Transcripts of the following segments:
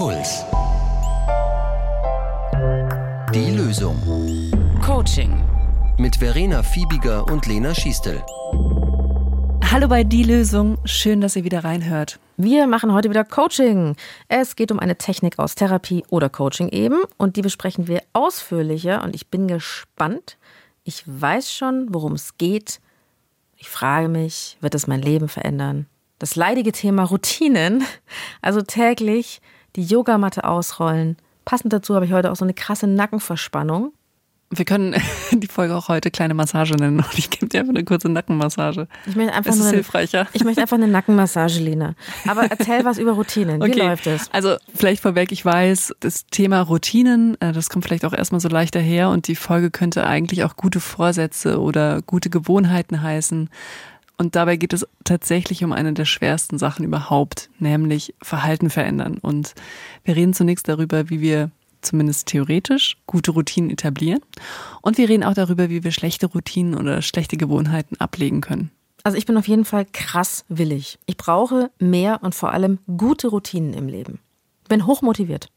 Puls. Die Lösung. Coaching. Mit Verena Fiebiger und Lena Schiestel. Hallo bei Die Lösung. Schön, dass ihr wieder reinhört. Wir machen heute wieder Coaching. Es geht um eine Technik aus Therapie oder Coaching eben und die besprechen wir ausführlicher und ich bin gespannt. Ich weiß schon, worum es geht. Ich frage mich, wird es mein Leben verändern? Das leidige Thema Routinen, also täglich die Yogamatte ausrollen. Passend dazu habe ich heute auch so eine krasse Nackenverspannung. Wir können die Folge auch heute kleine Massage nennen und ich gebe dir einfach eine kurze Nackenmassage. Ich möchte einfach das ist eine, hilfreicher. Ich möchte einfach eine Nackenmassage, Lena. Aber erzähl was über Routinen. Wie Okay. läuft es? Also vielleicht vorweg, ich weiß, das Thema Routinen, äh, das kommt vielleicht auch erstmal so leicht daher und die Folge könnte eigentlich auch gute Vorsätze oder gute Gewohnheiten heißen. Und dabei geht es tatsächlich um eine der schwersten Sachen überhaupt, nämlich Verhalten verändern. Und wir reden zunächst darüber, wie wir zumindest theoretisch gute Routinen etablieren. Und wir reden auch darüber, wie wir schlechte Routinen oder schlechte Gewohnheiten ablegen können. Also ich bin auf jeden Fall krass willig. Ich brauche mehr und vor allem gute Routinen im Leben. Bin hochmotiviert.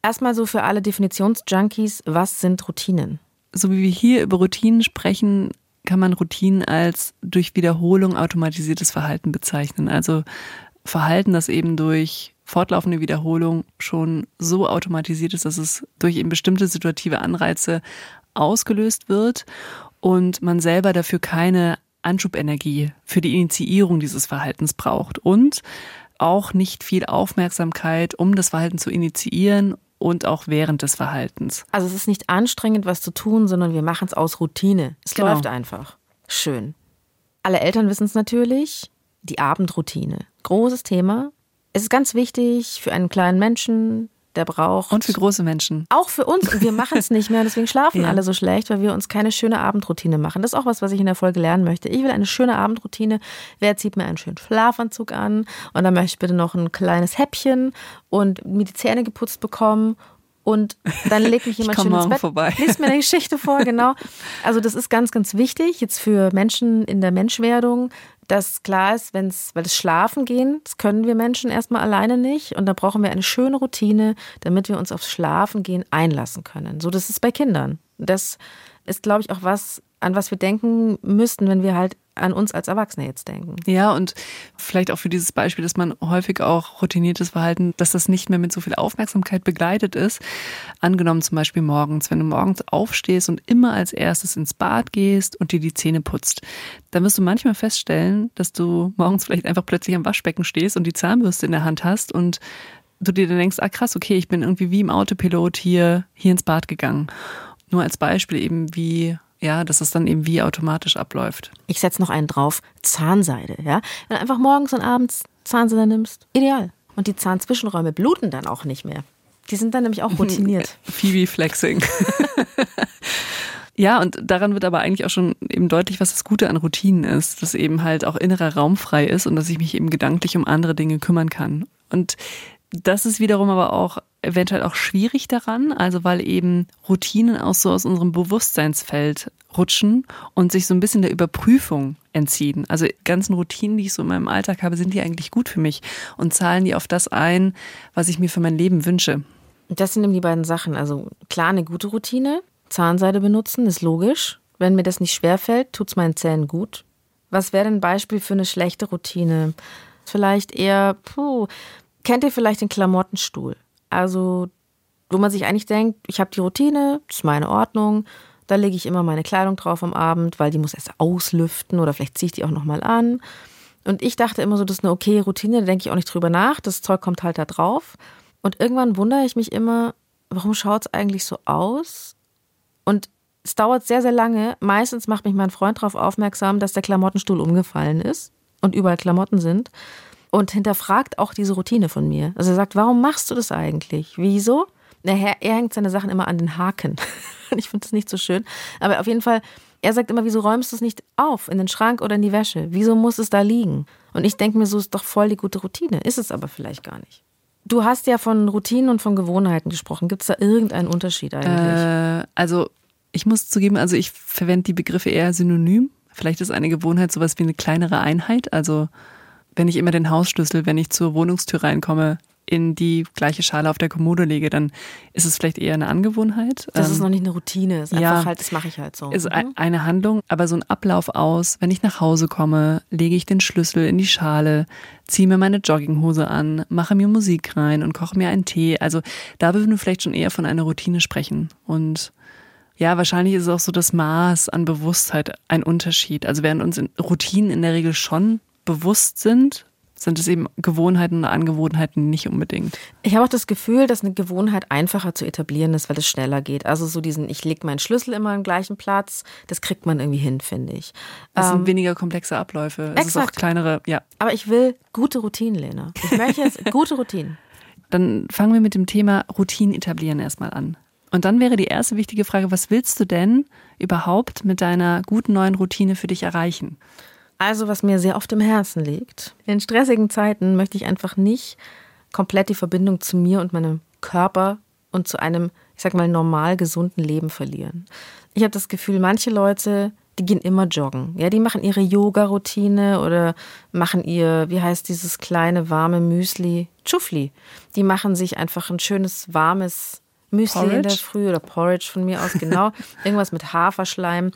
Erstmal so für alle Definitionsjunkies, was sind Routinen? so wie wir hier über Routinen sprechen, kann man Routinen als durch Wiederholung automatisiertes Verhalten bezeichnen. Also Verhalten, das eben durch fortlaufende Wiederholung schon so automatisiert ist, dass es durch eben bestimmte situative Anreize ausgelöst wird und man selber dafür keine Anschubenergie für die Initiierung dieses Verhaltens braucht und auch nicht viel Aufmerksamkeit, um das Verhalten zu initiieren und auch während des Verhaltens. Also es ist nicht anstrengend, was zu tun, sondern wir machen es aus Routine. Es Genau. läuft einfach. Schön. Alle Eltern wissen es natürlich. Die Abendroutine. Großes Thema. Es ist ganz wichtig für einen kleinen Menschen, der braucht. Und für große Menschen. Auch für uns. Und wir machen es nicht mehr. Deswegen schlafen Ja. alle so schlecht, weil wir uns keine schöne Abendroutine machen. Das ist auch was, was ich in der Folge lernen möchte. Ich will eine schöne Abendroutine. Wer zieht mir einen schönen Schlafanzug an? Und dann möchte ich bitte noch ein kleines Häppchen und mir die Zähne geputzt bekommen. Und dann legt mich jemand schön ins Bett. vorbei. Liest mir eine Geschichte vor, genau. Also das ist ganz, ganz wichtig jetzt für Menschen in der Menschwerdung, dass klar ist, wenn es, weil das Schlafen gehen, das können wir Menschen erstmal alleine nicht. Und da brauchen wir eine schöne Routine, damit wir uns aufs Schlafen gehen einlassen können. So, das ist bei Kindern. Das ist, glaube ich, auch was, an was wir denken müssten, wenn wir halt an uns als Erwachsene jetzt denken. Ja, und vielleicht auch für dieses Beispiel, dass man häufig auch routiniertes Verhalten, dass das nicht mehr mit so viel Aufmerksamkeit begleitet ist. Angenommen zum Beispiel morgens, wenn du morgens aufstehst und immer als erstes ins Bad gehst und dir die Zähne putzt, dann wirst du manchmal feststellen, dass du morgens vielleicht einfach plötzlich am Waschbecken stehst und die Zahnbürste in der Hand hast und du dir dann denkst, ah krass, okay, ich bin irgendwie wie im Autopilot hier, hier ins Bad gegangen. Nur als Beispiel eben wie, ja, dass es dann eben wie automatisch abläuft. Ich setze noch einen drauf, Zahnseide, ja. Wenn du einfach morgens und abends Zahnseide nimmst, ideal. Und die Zahnzwischenräume bluten dann auch nicht mehr. Die sind dann nämlich auch routiniert. Phoebe Flexing. ja, und daran wird aber eigentlich auch schon eben deutlich, was das Gute an Routinen ist, dass eben halt auch innerer Raum frei ist und dass ich mich eben gedanklich um andere Dinge kümmern kann. Und das ist wiederum aber auch eventuell auch schwierig daran, also weil eben Routinen auch so aus unserem Bewusstseinsfeld rutschen und sich so ein bisschen der Überprüfung entziehen. Also ganzen Routinen, die ich so in meinem Alltag habe, sind die eigentlich gut für mich und zahlen die auf das ein, was ich mir für mein Leben wünsche. Das sind eben die beiden Sachen. Also klar, eine gute Routine. Zahnseide benutzen ist logisch. Wenn mir das nicht schwerfällt, tut's meinen Zähnen gut. Was wäre denn ein Beispiel für eine schlechte Routine? Vielleicht eher, puh, kennt ihr vielleicht den Klamottenstuhl? Also, wo man sich eigentlich denkt, ich habe die Routine, das ist meine Ordnung, da lege ich immer meine Kleidung drauf am Abend, weil die muss erst auslüften oder vielleicht ziehe ich die auch nochmal an. Und ich dachte immer so, das ist eine okay Routine, da denke ich auch nicht drüber nach, das Zeug kommt halt da drauf. Und irgendwann wundere ich mich immer, warum schaut es eigentlich so aus? Und es dauert sehr, sehr lange. Meistens macht mich mein Freund darauf aufmerksam, dass der Klamottenstuhl umgefallen ist und überall Klamotten sind. Und hinterfragt auch diese Routine von mir. Also er sagt, warum machst du das eigentlich? Wieso? Na, Er, er hängt seine Sachen immer an den Haken. Ich finde das nicht so schön. Aber auf jeden Fall, er sagt immer, wieso räumst du es nicht auf in den Schrank oder in die Wäsche? Wieso muss es da liegen? Und ich denke mir, so ist doch voll die gute Routine. Ist es aber vielleicht gar nicht. Du hast ja von Routinen und von Gewohnheiten gesprochen. Gibt es da irgendeinen Unterschied eigentlich? Äh, also ich muss zugeben, also ich verwende die Begriffe eher synonym. Vielleicht ist eine Gewohnheit sowas wie eine kleinere Einheit. Also wenn ich immer den Hausschlüssel, wenn ich zur Wohnungstür reinkomme, in die gleiche Schale auf der Kommode lege, dann ist es vielleicht eher eine Angewohnheit. Das Ähm, ist noch nicht eine Routine, ist einfach ja. halt, das mache ich halt so. ist Mhm. ein- eine Handlung, aber so ein Ablauf aus, wenn ich nach Hause komme, lege ich den Schlüssel in die Schale, ziehe mir meine Jogginghose an, mache mir Musik rein und koche mir einen Tee. Also da würden wir vielleicht schon eher von einer Routine sprechen. Und ja, wahrscheinlich ist auch so das Maß an Bewusstheit ein Unterschied. Also während uns in Routinen in der Regel schon bewusst sind, sind es eben Gewohnheiten oder Angewohnheiten nicht unbedingt. Ich habe auch das Gefühl, dass eine Gewohnheit einfacher zu etablieren ist, weil es schneller geht. Also so diesen, ich lege meinen Schlüssel immer am gleichen Platz, das kriegt man irgendwie hin, finde ich. Das Ähm, sind weniger komplexe Abläufe. Es ist auch exakt. kleinere, ja. aber ich will gute Routinen, Lena. Ich möchte jetzt gute Routinen. Dann fangen wir mit dem Thema Routinen etablieren erstmal an. Und dann wäre die erste wichtige Frage, was willst du denn überhaupt mit deiner guten neuen Routine für dich erreichen? Also, was mir sehr oft im Herzen liegt. In stressigen Zeiten möchte ich einfach nicht komplett die Verbindung zu mir und meinem Körper und zu einem, ich sag mal, normal gesunden Leben verlieren. Ich habe das Gefühl, manche Leute, die gehen immer joggen. Ja, die machen ihre Yoga-Routine oder machen ihr, wie heißt dieses kleine warme Müsli? Chufli. Die machen sich einfach ein schönes warmes Müsli in der Porridge? Früh oder Porridge von mir aus, genau. Irgendwas mit Haferschleim.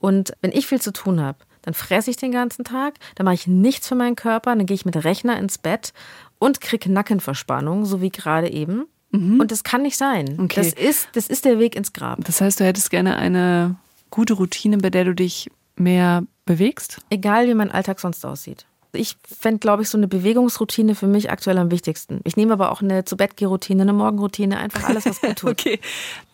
Und wenn ich viel zu tun habe, dann fresse ich den ganzen Tag, dann mache ich nichts für meinen Körper, dann gehe ich mit Rechner ins Bett und kriege Nackenverspannung, so wie gerade eben. Und das kann nicht sein. Okay. Das, ist, das ist der Weg ins Grab. Das heißt, du hättest gerne eine gute Routine, bei der du dich mehr bewegst? Egal, wie mein Alltag sonst aussieht. Ich fände, glaube ich, so eine Bewegungsroutine für mich aktuell am wichtigsten. Ich nehme aber auch eine zu Bett routine eine Morgenroutine, einfach alles, was gut tut. Okay.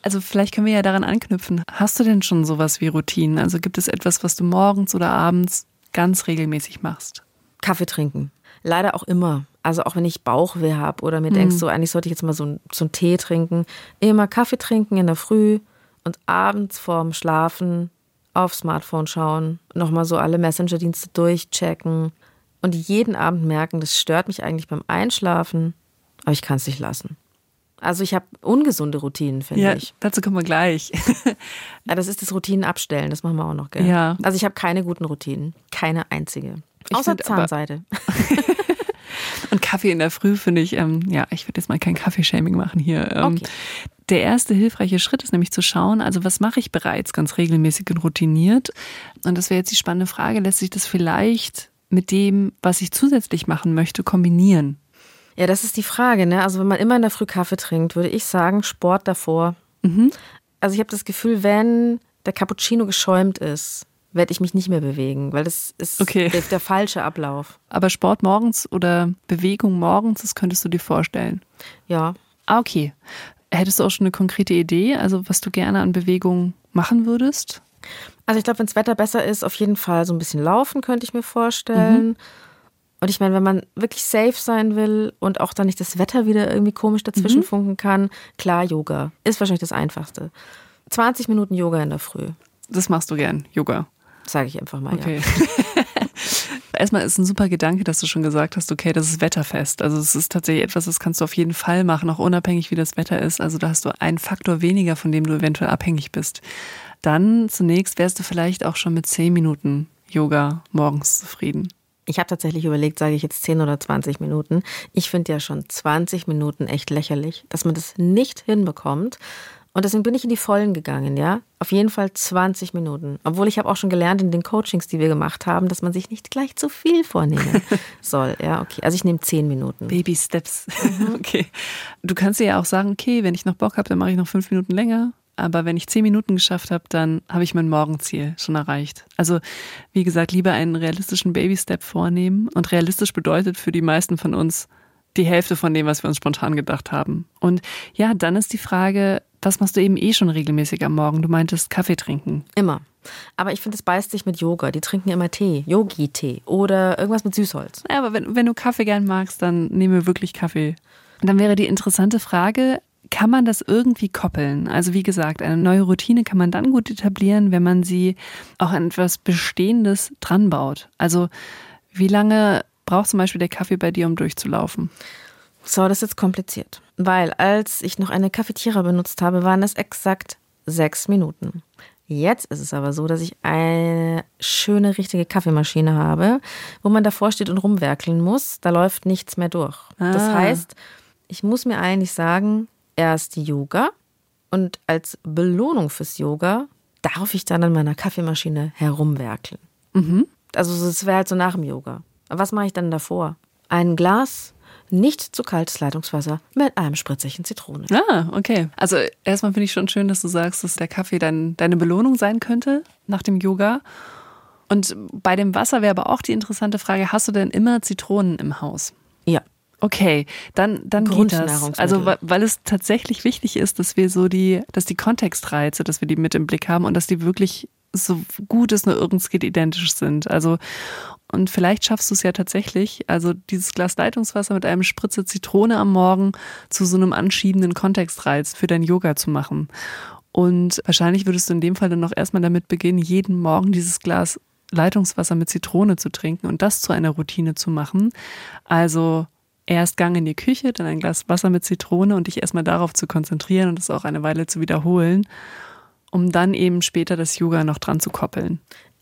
Also vielleicht können wir ja daran anknüpfen. Hast du denn schon sowas wie Routinen? Also gibt es etwas, was du morgens oder abends ganz regelmäßig machst? Kaffee trinken. Leider auch immer. Also auch wenn ich Bauchweh habe oder mir denkst, so eigentlich sollte ich jetzt mal so, ein- so einen Tee trinken. Immer Kaffee trinken in der Früh und abends vorm Schlafen auf Smartphone schauen, nochmal so alle Messenger-Dienste durchchecken und jeden Abend merken, das stört mich eigentlich beim Einschlafen, aber ich kann es nicht lassen. Also ich habe ungesunde Routinen, finde Ja, ich. dazu kommen wir gleich. Ja, das ist das Routinen abstellen, das machen wir auch noch, gell? Ja. Also ich habe keine guten Routinen, keine einzige. Ich Außer Zahnseide. Und Kaffee in der Früh finde ich, ähm, ja, ich würde jetzt mal kein Kaffeeshaming machen hier. Ähm, Okay. Der erste hilfreiche Schritt ist nämlich zu schauen, also was mache ich bereits ganz regelmäßig und routiniert? Und das wäre jetzt die spannende Frage, lässt sich das vielleicht mit dem, was ich zusätzlich machen möchte, kombinieren? Ja, das ist die Frage. Ne? Also wenn man immer in der Früh Kaffee trinkt, würde ich sagen, Sport davor. Mhm. Also ich habe das Gefühl, wenn der Cappuccino geschäumt ist, werde ich mich nicht mehr bewegen, weil das ist Okay. der, der falsche Ablauf. Aber Sport morgens oder Bewegung morgens, das könntest du dir vorstellen. Ja. Ah, okay. Hättest du auch schon eine konkrete Idee, also was du gerne an Bewegung machen würdest? Also ich glaube, wenn das Wetter besser ist, auf jeden Fall so ein bisschen laufen, könnte ich mir vorstellen. Und ich meine, wenn man wirklich safe sein will und auch dann nicht das Wetter wieder irgendwie komisch dazwischen funken kann, klar, Yoga ist wahrscheinlich das Einfachste. 20 Minuten Yoga in der Früh, Das machst du gern, Yoga. sage ich einfach mal. Ja. Okay. Erstmal ist ein super Gedanke, dass du schon gesagt hast, okay, das ist wetterfest. Also es ist tatsächlich etwas, das kannst du auf jeden Fall machen, auch unabhängig wie das Wetter ist. Also da hast du einen Faktor weniger, von dem du eventuell abhängig bist. Dann zunächst wärst du vielleicht auch schon mit 10 Minuten Yoga morgens zufrieden. Ich habe tatsächlich überlegt, sage ich jetzt 10 oder 20 Minuten. Ich finde ja schon 20 Minuten echt lächerlich, dass man das nicht hinbekommt. Und deswegen bin ich in die Vollen gegangen, ja. Auf jeden Fall 20 Minuten. Obwohl ich habe auch schon gelernt in den Coachings, die wir gemacht haben, dass man sich nicht gleich zu viel vornehmen soll. Ja, okay. Also ich nehme 10 Minuten. Baby Steps. Okay. Du kannst dir ja auch sagen, okay, wenn ich noch Bock habe, dann mache ich noch fünf Minuten länger. Aber wenn ich zehn Minuten geschafft habe, dann habe ich mein Morgenziel schon erreicht. Also, wie gesagt, lieber einen realistischen Baby-Step vornehmen. Und realistisch bedeutet für die meisten von uns die Hälfte von dem, was wir uns spontan gedacht haben. Und ja, dann ist die Frage, was machst du eben eh schon regelmäßig am Morgen? Du meintest Kaffee trinken. Immer. Aber ich finde, es beißt sich mit Yoga. Die trinken immer Tee, Yogi-Tee oder irgendwas mit Süßholz. Ja, aber wenn, wenn du Kaffee gern magst, dann nehme wirklich Kaffee. Und dann wäre die interessante Frage, kann man das irgendwie koppeln? Also wie gesagt, eine neue Routine kann man dann gut etablieren, wenn man sie auch an etwas Bestehendes dran baut. Also wie lange braucht zum Beispiel der Kaffee bei dir, um durchzulaufen? So, das ist jetzt kompliziert. Weil als ich noch eine Cafetiera benutzt habe, waren es exakt sechs Minuten. Jetzt ist es aber so, dass ich eine schöne, richtige Kaffeemaschine habe, wo man davor steht und rumwerkeln muss. Da läuft nichts mehr durch. Das Ah. heißt, ich muss mir eigentlich sagen, erst Yoga und als Belohnung fürs Yoga darf ich dann an meiner Kaffeemaschine herumwerkeln. Mhm. Also es wäre halt so nach dem Yoga. Was mache ich dann davor? Ein Glas nicht zu kaltes Leitungswasser mit einem Spritzchen Zitrone. Ah, okay. Also erstmal finde ich schon schön, dass du sagst, dass der Kaffee dein, deine Belohnung sein könnte nach dem Yoga. Und bei dem Wasser wäre aber auch die interessante Frage, hast du denn immer Zitronen im Haus? Ja. Okay, dann, dann geht das. Also weil, es tatsächlich wichtig ist, dass wir so die, dass die Kontextreize, dass wir die mit im Blick haben und dass die wirklich so gut es nur irgends geht identisch sind. Also und vielleicht schaffst du es ja tatsächlich, also dieses Glas Leitungswasser mit einem Spritze Zitrone am Morgen zu so einem anschiebenden Kontextreiz für dein Yoga zu machen. Und wahrscheinlich würdest du in dem Fall dann noch erstmal damit beginnen, jeden Morgen dieses Glas Leitungswasser mit Zitrone zu trinken und das zu einer Routine zu machen. Also erst Gang in die Küche, dann ein Glas Wasser mit Zitrone und dich erstmal darauf zu konzentrieren und das auch eine Weile zu wiederholen, um dann eben später das Yoga noch dran zu koppeln.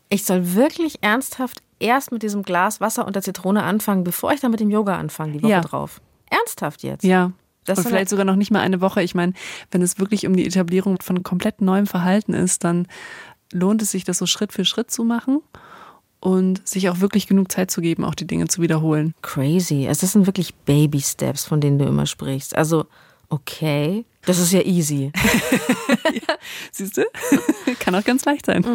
Ich soll wirklich ernsthaft erst mit diesem Glas Wasser und der Zitrone anfangen, bevor ich dann mit dem Yoga anfange, die Woche Ja. drauf. Ernsthaft jetzt? Ja. Das und vielleicht sogar noch nicht mal eine Woche. Ich meine, wenn es wirklich um die Etablierung von komplett neuem Verhalten ist, dann lohnt es sich, das so Schritt für Schritt zu machen und sich auch wirklich genug Zeit zu geben, auch die Dinge zu wiederholen. Crazy. Es sind wirklich Baby Steps, von denen du immer sprichst. Also, okay, das ist ja easy. Siehst du? Kann auch ganz leicht sein.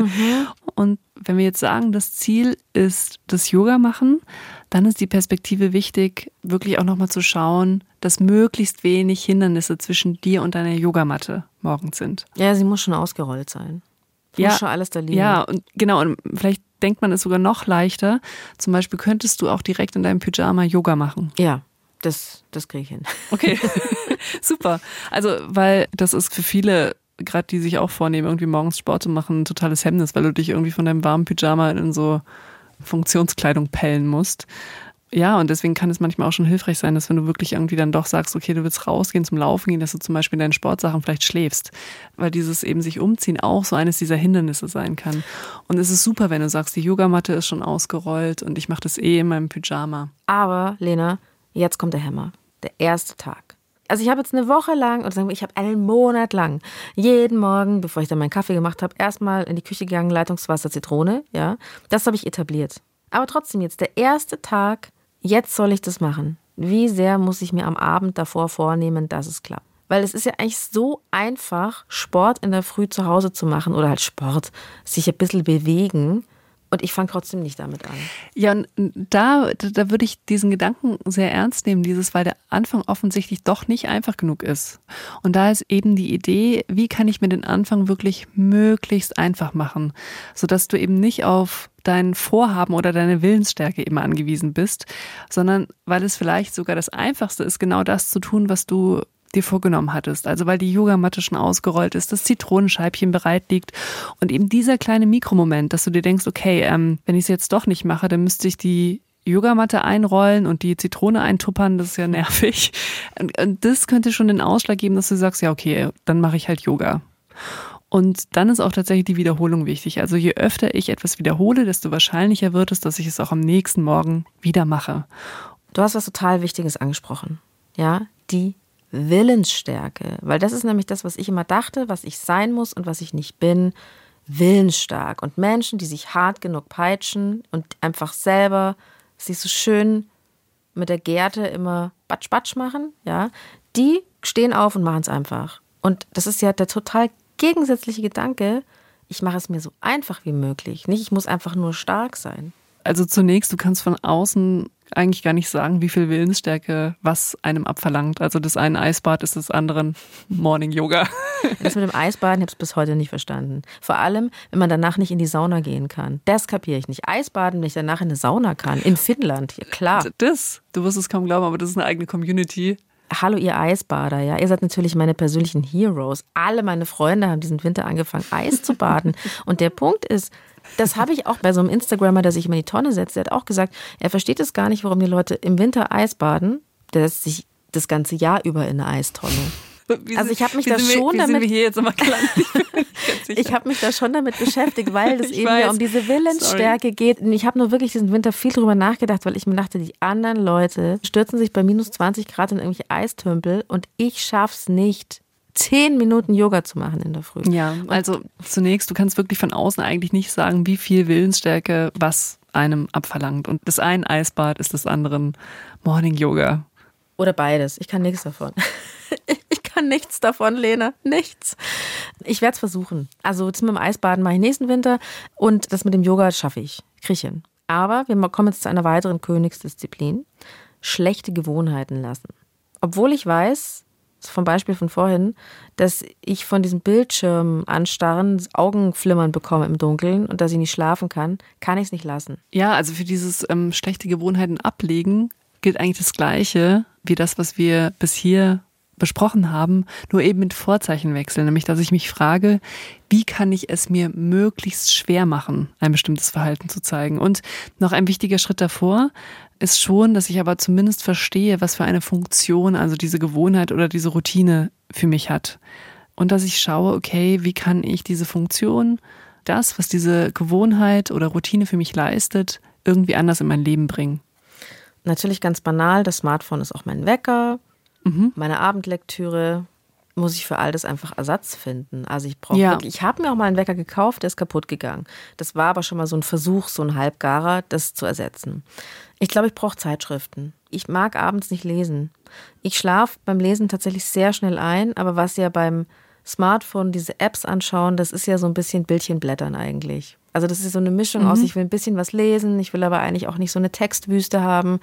Und wenn wir jetzt sagen, das Ziel ist das Yoga machen, dann ist die Perspektive wichtig, wirklich auch nochmal zu schauen, dass möglichst wenig Hindernisse zwischen dir und deiner Yogamatte morgens sind. Ja, sie muss schon ausgerollt sein. Ja. Muss schon alles da liegen. Ja, und genau, und vielleicht denkt man es sogar noch leichter. Zum Beispiel könntest du auch direkt in deinem Pyjama Yoga machen. Ja, das, das kriege ich hin. Okay, super. Also, weil das ist für viele, gerade die sich auch vornehmen, irgendwie morgens Sport zu machen, ein totales Hemmnis, weil du dich irgendwie von deinem warmen Pyjama in so Funktionskleidung pellen musst. Ja, und deswegen kann es manchmal auch schon hilfreich sein, dass wenn du wirklich irgendwie dann doch sagst, okay, du willst rausgehen zum Laufen gehen, dass du zum Beispiel in deinen Sportsachen vielleicht schläfst. Weil dieses eben sich umziehen auch so eines dieser Hindernisse sein kann. Und es ist super, wenn du sagst, die Yogamatte ist schon ausgerollt und ich mache das eh in meinem Pyjama. Aber, Lena, jetzt kommt der Hammer. Der erste Tag. Also ich habe jetzt eine Woche lang, oder sagen wir, ich habe einen Monat lang, jeden Morgen, bevor ich dann meinen Kaffee gemacht habe, erstmal in die Küche gegangen, Leitungswasser, Zitrone, ja. Das habe ich etabliert. Aber trotzdem jetzt, der erste Tag, jetzt soll ich das machen. Wie sehr muss ich mir am Abend davor vornehmen, dass es klappt? Weil es ist ja eigentlich so einfach, Sport in der Früh zu Hause zu machen oder halt Sport, sich ein bisschen bewegen. Und ich fange trotzdem nicht damit an. Ja, und da, da würde ich diesen Gedanken sehr ernst nehmen, dieses, weil der Anfang offensichtlich doch nicht einfach genug ist. Und da ist eben die Idee, wie kann ich mir den Anfang wirklich möglichst einfach machen, sodass du eben nicht auf dein Vorhaben oder deine Willensstärke immer angewiesen bist, sondern weil es vielleicht sogar das Einfachste ist, genau das zu tun, was du dir vorgenommen hattest. Also weil die Yogamatte schon ausgerollt ist, das Zitronenscheibchen bereit liegt und eben dieser kleine Mikromoment, dass du dir denkst, okay, ähm, wenn ich es jetzt doch nicht mache, dann müsste ich die Yogamatte einrollen und die Zitrone eintuppern, das ist ja nervig. Und, und das könnte schon den Ausschlag geben, dass du sagst, ja, okay, dann mache ich halt Yoga. Und dann ist auch tatsächlich die Wiederholung wichtig. Also je öfter ich etwas wiederhole, desto wahrscheinlicher wird es, dass ich es auch am nächsten Morgen wieder mache. Du hast was total Wichtiges angesprochen. Ja, die Willensstärke. Weil das ist nämlich das, was ich immer dachte, was ich sein muss und was ich nicht bin. Willensstark. Und Menschen, die sich hart genug peitschen und einfach selber sich so schön mit der Gerte immer batsch batsch machen, ja, die stehen auf und machen es einfach. Und das ist ja der total gegensätzliche Gedanke. Ich mache es mir so einfach wie möglich. Nicht, ich muss einfach nur stark sein. Also zunächst, du kannst von außen eigentlich gar nicht sagen, wie viel Willensstärke was einem abverlangt. Also das eine Eisbad ist des anderen Morning Yoga. Das mit dem Eisbaden, ich habe es bis heute nicht verstanden. Vor allem, wenn man danach nicht in die Sauna gehen kann. Das kapiere ich nicht. Eisbaden, wenn ich danach in eine Sauna kann. In Finnland, ja, klar. Das, du wirst es kaum glauben, aber das ist eine eigene Community. Hallo, ihr Eisbader, ja. Ihr seid natürlich meine persönlichen Heroes. Alle meine Freunde haben diesen Winter angefangen, Eis zu baden. Und der Punkt ist, das habe ich auch bei so einem Instagrammer, der sich immer in die Tonne setzt, der hat auch gesagt, er versteht es gar nicht, warum die Leute im Winter Eis baden. Der setzt sich das ganze Jahr über in eine Eistonne. Wie Also ich hab mich da wir- schon damit- wir immer gelandet? Ich habe mich da schon damit beschäftigt, weil es Ich eben weiß. ja um diese Willensstärke geht. Und ich habe nur wirklich diesen Winter viel drüber nachgedacht, weil ich mir dachte, die anderen Leute stürzen sich bei minus 20 Grad in irgendwelche Eistümpel und ich schaff's nicht, zehn Minuten Yoga zu machen in der Früh. Ja, also zunächst, du kannst wirklich von außen eigentlich nicht sagen, wie viel Willensstärke was einem abverlangt. Und das eine Eisbad ist des anderen Morning Yoga. Oder beides. Ich kann nichts davon. Ich kann nichts davon, Lena. Nichts. Ich werde es versuchen. Also das mit dem Eisbaden mache ich nächsten Winter und das mit dem Yoga schaffe ich. Krieg ich hin. Aber wir kommen jetzt zu einer weiteren Königsdisziplin. Schlechte Gewohnheiten lassen. Obwohl ich weiß, vom Beispiel von vorhin, dass ich von diesem Bildschirm anstarren Augenflimmern bekomme im Dunkeln und dass ich nicht schlafen kann, kann ich es nicht lassen. Ja, also für dieses ähm, schlechte Gewohnheiten ablegen gilt eigentlich das Gleiche wie das, was wir bis hier besprochen haben, nur eben mit Vorzeichenwechsel, nämlich dass ich mich frage, wie kann ich es mir möglichst schwer machen, ein bestimmtes Verhalten zu zeigen. Und noch ein wichtiger Schritt davor ist schon, dass ich aber zumindest verstehe, was für eine Funktion also diese Gewohnheit oder diese Routine für mich hat. Und dass ich schaue, okay, wie kann ich diese Funktion, das, was diese Gewohnheit oder Routine für mich leistet, irgendwie anders in mein Leben bringen. Natürlich ganz banal, das Smartphone ist auch mein Wecker. Meine Abendlektüre muss ich für all das einfach Ersatz finden. Also ich brauche Ja. wirklich, ich habe mir auch mal einen Wecker gekauft, der ist kaputt gegangen. Das war aber schon mal so ein Versuch, so ein Halbgarer, das zu ersetzen. Ich glaube, ich brauche Zeitschriften. Ich mag abends nicht lesen. Ich schlafe beim Lesen tatsächlich sehr schnell ein, aber was ja beim Smartphone diese Apps anschauen, das ist ja so ein bisschen Bildchen blättern eigentlich. Also das ist so eine Mischung aus, ich will ein bisschen was lesen, ich will aber eigentlich auch nicht so eine Textwüste haben.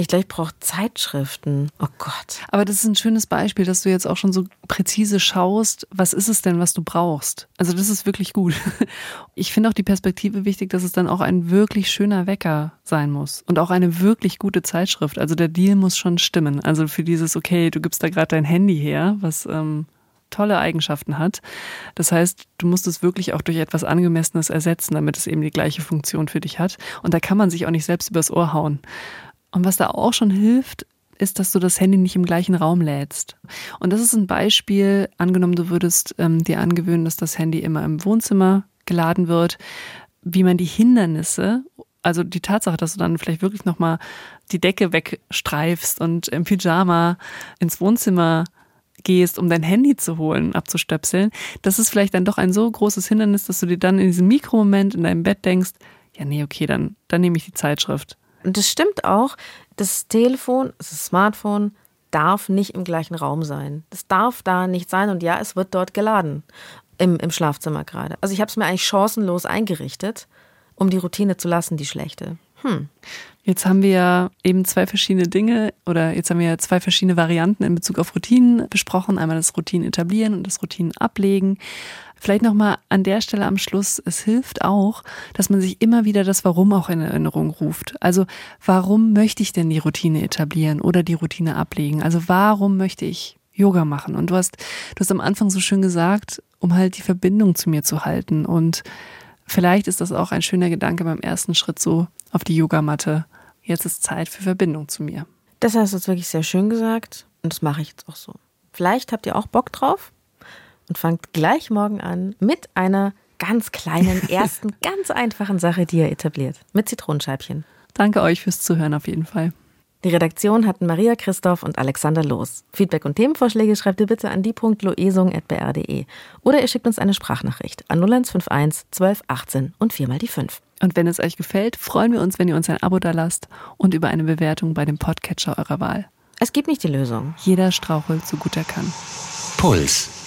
Ich glaube, ich brauche Zeitschriften. Oh Gott. Aber das ist ein schönes Beispiel, dass du jetzt auch schon so präzise schaust, was ist es denn, was du brauchst. Also das ist wirklich gut. Ich finde auch die Perspektive wichtig, dass es dann auch ein wirklich schöner Wecker sein muss und auch eine wirklich gute Zeitschrift. Also der Deal muss schon stimmen. Also für dieses, okay, du gibst da gerade dein Handy her, was ähm, tolle Eigenschaften hat. Das heißt, du musst es wirklich auch durch etwas Angemessenes ersetzen, damit es eben die gleiche Funktion für dich hat. Und da kann man sich auch nicht selbst übers Ohr hauen. Und was da auch schon hilft, ist, dass du das Handy nicht im gleichen Raum lädst. Und das ist ein Beispiel, angenommen, du würdest ähm, dir angewöhnen, dass das Handy immer im Wohnzimmer geladen wird, wie man die Hindernisse, also die Tatsache, dass du dann vielleicht wirklich nochmal die Decke wegstreifst und im Pyjama ins Wohnzimmer gehst, um dein Handy zu holen, abzustöpseln, das ist vielleicht dann doch ein so großes Hindernis, dass du dir dann in diesem Mikromoment in deinem Bett denkst, ja nee, okay, dann, dann nehme ich die Zeitschrift. Und das stimmt auch. Das Telefon, das Smartphone darf nicht im gleichen Raum sein. Das darf da nicht sein und ja, es wird dort geladen. Im, im Schlafzimmer gerade. Also ich habe es mir eigentlich chancenlos eingerichtet, um die Routine zu lassen, die schlechte. Jetzt haben wir ja eben zwei verschiedene Dinge oder jetzt haben wir ja zwei verschiedene Varianten in Bezug auf Routinen besprochen. Einmal das Routinen etablieren und das Routinen ablegen. Vielleicht nochmal an der Stelle am Schluss, es hilft auch, dass man sich immer wieder das Warum auch in Erinnerung ruft. Also warum möchte ich denn die Routine etablieren oder die Routine ablegen? Also warum möchte ich Yoga machen? Und du hast, du hast am Anfang so schön gesagt, um halt die Verbindung zu mir zu halten. Und vielleicht ist das auch ein schöner Gedanke beim ersten Schritt so auf die Yogamatte. Jetzt ist Zeit für Verbindung zu mir. Das hast du jetzt wirklich sehr schön gesagt und das mache ich jetzt auch so. Vielleicht habt ihr auch Bock drauf und fangt gleich morgen an mit einer ganz kleinen, ersten, ganz einfachen Sache, die ihr etabliert. Mit Zitronenscheibchen. Danke euch fürs Zuhören auf jeden Fall. Die Redaktion hatten Maria Christoph und Alexander Loos. Feedback und Themenvorschläge schreibt ihr bitte an die.loesung.br.de oder ihr schickt uns eine Sprachnachricht an 0151 12 18 und viermal die 5. Und wenn es euch gefällt, freuen wir uns, wenn ihr uns ein Abo dalasst und über eine Bewertung bei dem Podcatcher eurer Wahl. Es gibt nicht die Lösung. Jeder strauchelt so gut er kann. Puls.